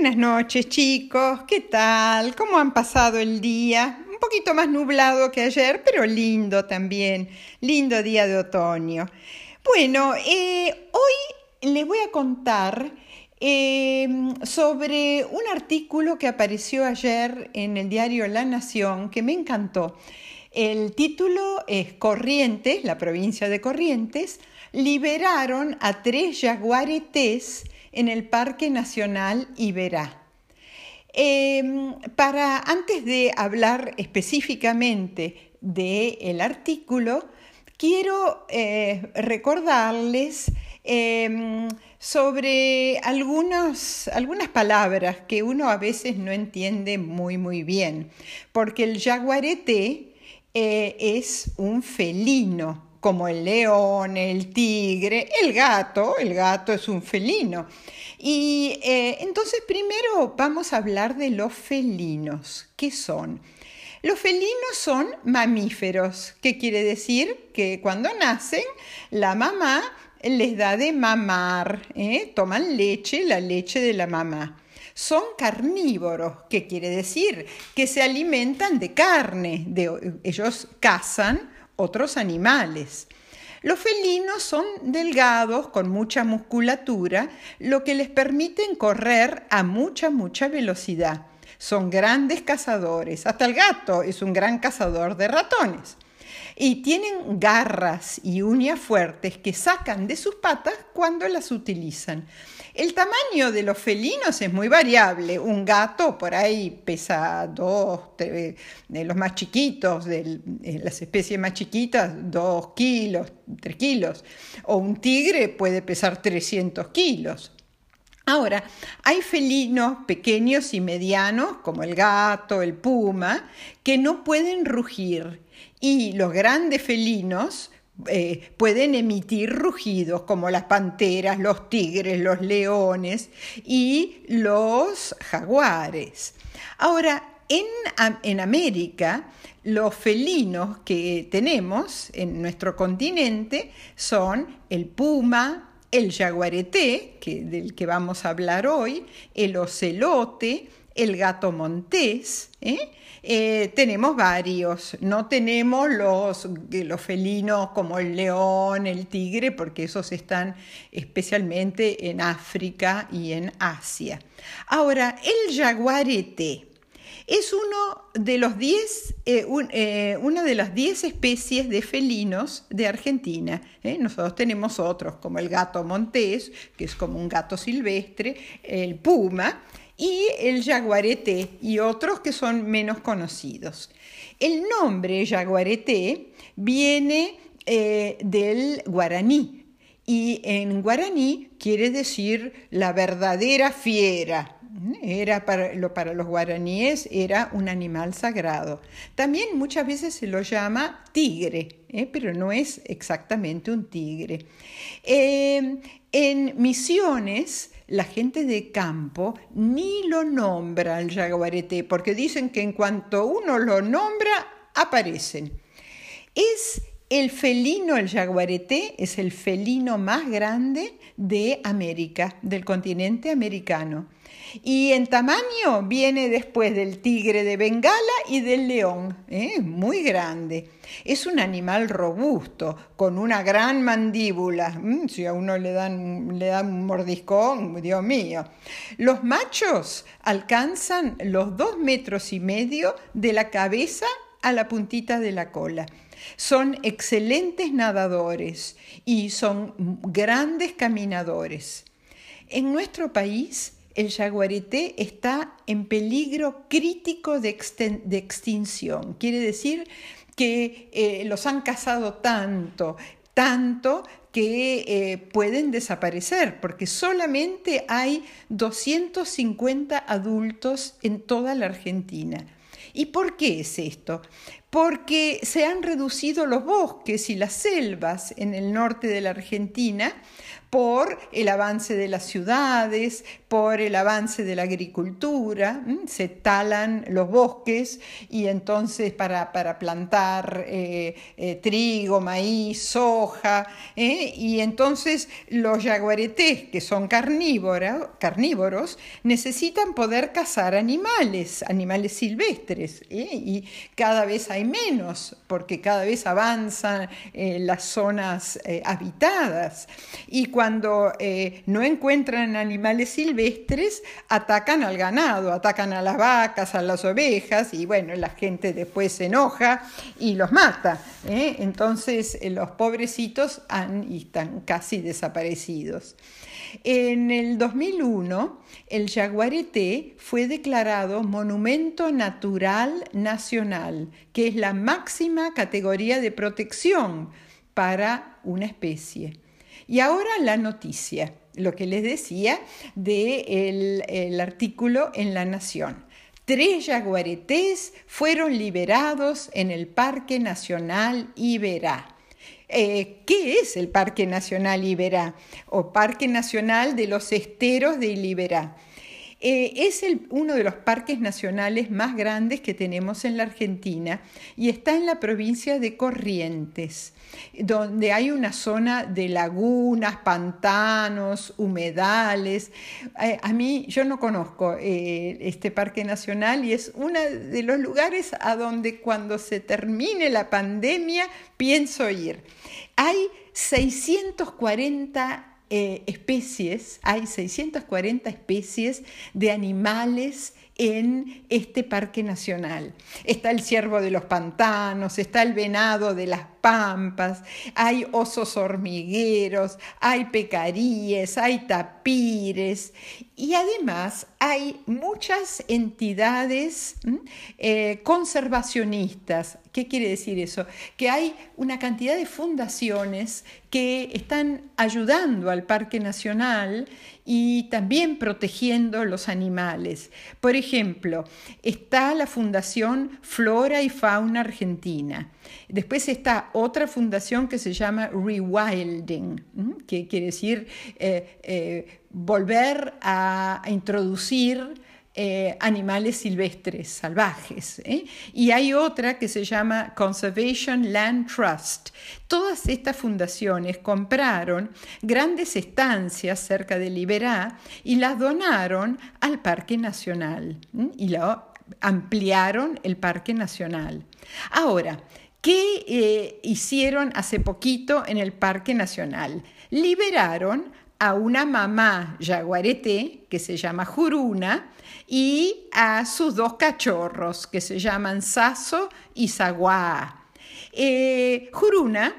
Buenas noches chicos, ¿qué tal? ¿Cómo han pasado el día? Un poquito más nublado que ayer, pero lindo también, lindo día de otoño. Bueno, eh, hoy les voy a contar em, sobre un artículo que apareció ayer en el diario La Nación que me encantó. El título es Corrientes, la provincia de Corrientes, liberaron a tres yaguaretés en el Parque Nacional Iberá. Em, para antes de hablar específicamente del artículo, quiero eh, recordarles em, sobre algunas palabras que uno a veces no entiende muy muy bien, porque el jaguarete eh, es un felino, como el león, el tigre, el gato, el gato es un felino. Y eh, entonces primero vamos a hablar de los felinos. ¿Qué son? Los felinos son mamíferos, ¿Qué quiere decir que cuando nacen la mamá les da de mamar, ¿eh? toman leche, la leche de la mamá. Son carnívoros, ¿Qué quiere decir que se alimentan de carne, de, ellos cazan otros animales. Los felinos son delgados, con mucha musculatura, lo que les permite correr a mucha, mucha velocidad. Son grandes cazadores. Hasta el gato es un gran cazador de ratones. Y tienen garras y uñas fuertes que sacan de sus patas cuando las utilizan. El tamaño de los felinos es muy variable. Un gato por ahí pesa dos, de los más chiquitos, de las especies más chiquitas, dos kilos, tres kilos. O un tigre puede pesar 300 kilos. Ahora, hay felinos pequeños y medianos, como el gato, el puma, que no pueden rugir. Y los grandes felinos eh, pueden emitir rugidos como las panteras, los tigres, los leones y los jaguares. Ahora, en, en América, los felinos que tenemos en nuestro continente son el puma, el jaguareté, que, del que vamos a hablar hoy, el ocelote, el gato montés, ¿eh? Eh, tenemos varios, no tenemos los, los felinos como el león, el tigre, porque esos están especialmente en África y en Asia. Ahora, el jaguarete es uno de los eh, una de las 10 especies de felinos de Argentina. Nosotros tenemos otros, como el gato montés, que es como un gato silvestre, el puma, y el jaguarete y otros que son menos conocidos. El nombre jaguarete viene eh, del guaraní y en guaraní quiere decir la verdadera fiera. Era para, para los guaraníes era un animal sagrado. También muchas veces se lo llama tigre, ¿eh? pero no es exactamente un tigre. Eh, en Misiones la gente de campo ni lo nombra al jaguarete, porque dicen que en cuanto uno lo nombra, aparecen. Es el felino, el jaguarete, es el felino más grande de América, del continente americano. Y en tamaño viene después del tigre de Bengala y del león, ¿eh? muy grande. Es un animal robusto, con una gran mandíbula. Mm, si a uno le dan, le dan un mordiscón, Dios mío. Los machos alcanzan los dos metros y medio de la cabeza a la puntita de la cola. Son excelentes nadadores y son grandes caminadores. En nuestro país, el jaguarete está en peligro crítico de, extinción. Quiere decir que eh, los han cazado tanto, tanto que eh, pueden desaparecer, porque solamente hay 250 adultos en toda la Argentina. ¿Y por qué es esto? porque se han reducido los bosques y las selvas en el norte de la Argentina por el avance de las ciudades, por el avance de la agricultura, se talan los bosques y entonces para, plantar eh, eh, trigo, maíz, soja, ¿eh? y entonces los yaguaretés, que son carnívoros, necesitan poder cazar animales, animales silvestres, y cada vez hay menos, porque cada vez avanzan las zonas habitadas. Y no encuentran animales silvestres, atacan al ganado, atacan a las vacas, a las ovejas y bueno, la gente después se enoja y los mata. ¿eh? Entonces eh, los pobrecitos y están casi desaparecidos. En el 2001, el jaguarete fue declarado Monumento Natural Nacional, que es la máxima categoría de protección para una especie. Y ahora la noticia lo que les decía del el artículo en La Nación. Tres yaguaretés fueron liberados en el Parque Nacional Iberá. Eh, ¿Qué es el Parque Nacional Iberá? O Parque Nacional de los Esteros de Iberá. Eh, es uno de los parques nacionales más grandes que tenemos en la Argentina y está en la provincia de Corrientes, donde hay una zona de lagunas, pantanos, humedales. Eh, a mí yo no conozco eh, este parque nacional y es uno de los lugares a donde cuando se termine la pandemia pienso ir. Hay 640 eh, especies, hay 640 especies de animales en este parque nacional. Está el ciervo de los pantanos, está el venado de las pampas, hay osos hormigueros, hay pecaríes, hay tapires y además hay muchas entidades eh, conservacionistas. ¿Qué quiere decir eso? Que hay una cantidad de fundaciones que están ayudando al Parque Nacional y también protegiendo los animales. Por ejemplo, está la Fundación Flora y Fauna Argentina. Después está otra fundación que se llama Rewilding, que quiere decir eh, eh, volver a introducir eh, animales silvestres, salvajes. ¿eh? Y hay otra que se llama Conservation Land Trust. Todas estas fundaciones compraron grandes estancias cerca de Liberá y las donaron al Parque Nacional y ampliaron el Parque Nacional. Ahora, ¿qué eh, hicieron hace poquito en el Parque Nacional? Liberaron a una mamá jaguarete que se llama Juruna y a sus dos cachorros que se llaman Saso y Zaguá. Eh, Juruna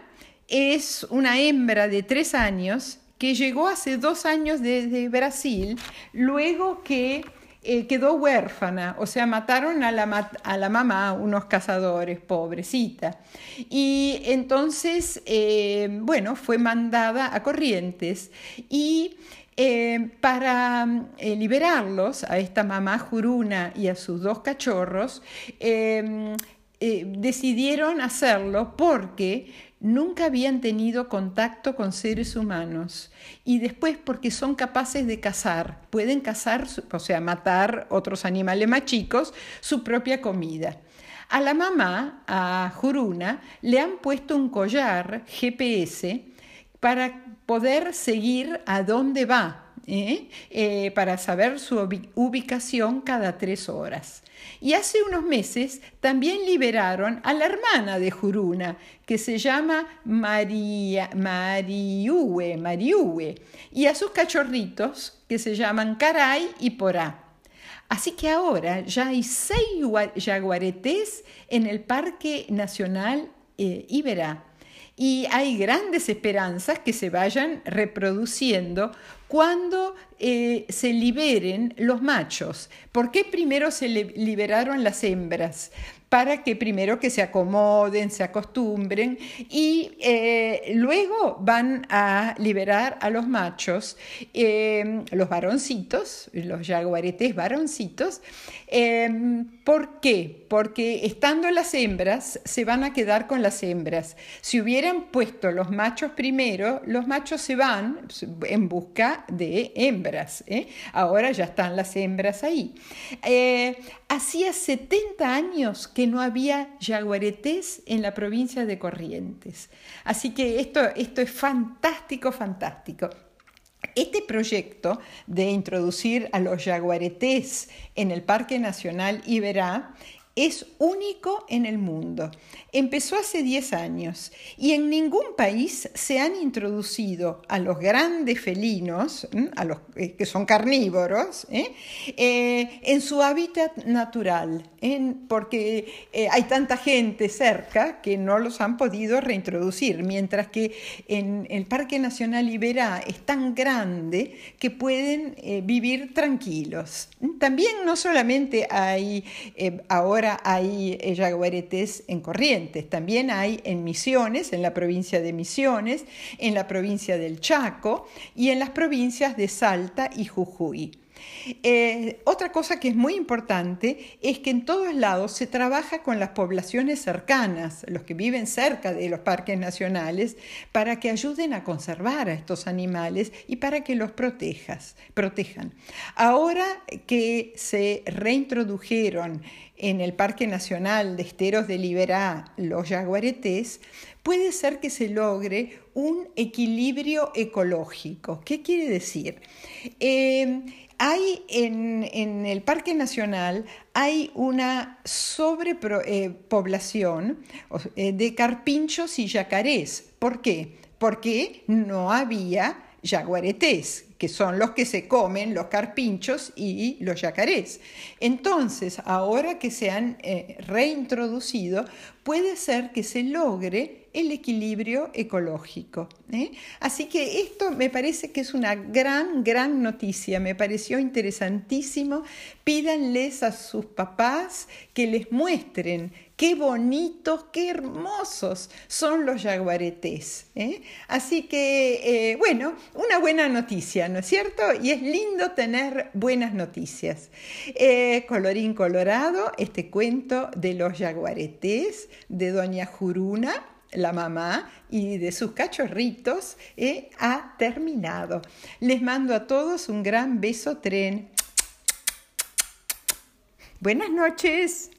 es una hembra de tres años que llegó hace dos años desde Brasil, luego que eh, quedó huérfana, o sea, mataron a la, a la mamá unos cazadores, pobrecita. Y entonces, eh, bueno, fue mandada a Corrientes y eh, para liberarlos, a esta mamá juruna y a sus dos cachorros, decidieron hacerlo porque nunca habían tenido contacto con seres humanos y después porque son capaces de cazar, pueden cazar, o sea, matar otros animales más chicos, su propia comida. A la mamá, a Juruna, le han puesto un collar GPS para poder seguir a dónde va, ¿eh? Eh, para saber su ubicación cada tres horas. Y hace unos meses también liberaron a la hermana de Juruna, que se llama María, Mariue, Mariue, y a sus cachorritos, que se llaman Caray y Porá. Así que ahora ya hay seis jaguaretés en el Parque Nacional eh, Iberá y hay grandes esperanzas que se vayan reproduciendo cuando eh, se liberen los machos. ¿Por qué primero se liberaron las hembras? para que primero que se acomoden, se acostumbren y eh, luego van a liberar a los machos, eh, los varoncitos, los jaguaretes varoncitos. Eh, ¿Por qué? Porque estando las hembras, se van a quedar con las hembras. Si hubieran puesto los machos primero, los machos se van en busca de hembras. Ahora ya están las hembras ahí. hacía 70 años que no había jaguaretés en la provincia de Corrientes. Así que esto, esto es fantástico, fantástico. Este proyecto de introducir a los jaguaretés en el Parque Nacional Iberá es único en el mundo. Empezó hace 10 años y en ningún país se han introducido a los grandes felinos, a los eh, que son carnívoros, ¿eh? Eh, en su hábitat natural, porque hay tanta gente cerca que no los han podido reintroducir, mientras que en el Parque Nacional Iberá es tan grande que pueden vivir tranquilos. También no solamente hay ahora hay jaguaretes en corriente, también hay en Misiones, en la provincia de Misiones, en la provincia del Chaco y en las provincias de Salta y Jujuy. Eh, otra cosa que es muy importante es que en todos lados se trabaja con las poblaciones cercanas, los que viven cerca de los parques nacionales, para que ayuden a conservar a estos animales y para que los protejas, protejan. Ahora que se reintrodujeron en el Parque Nacional de Esteros de Liberá los yaguaretés, puede ser que se logre un equilibrio ecológico. ¿Qué quiere decir? Eh, hay en, el Parque Nacional hay una sobrepoblación eh, eh, de carpinchos y yacarés. ¿Por qué? Porque no había yaguaretés, que son los que se comen los carpinchos y los yacarés. Entonces, ahora que se han eh, reintroducido, puede ser que se logre el equilibrio ecológico. ¿eh? Así que esto me parece que es una gran, gran noticia, me pareció interesantísimo. Pídanles a sus papás que les muestren qué bonitos, qué hermosos son los jaguaretés. ¿eh? Así que, eh, bueno, una buena noticia, ¿no es cierto? Y es lindo tener buenas noticias. colorín colorado, este cuento de los jaguaretés de Doña Juruna la mamá y de sus cachorritos eh, ha terminado. Les mando a todos un gran beso tren. Buenas noches.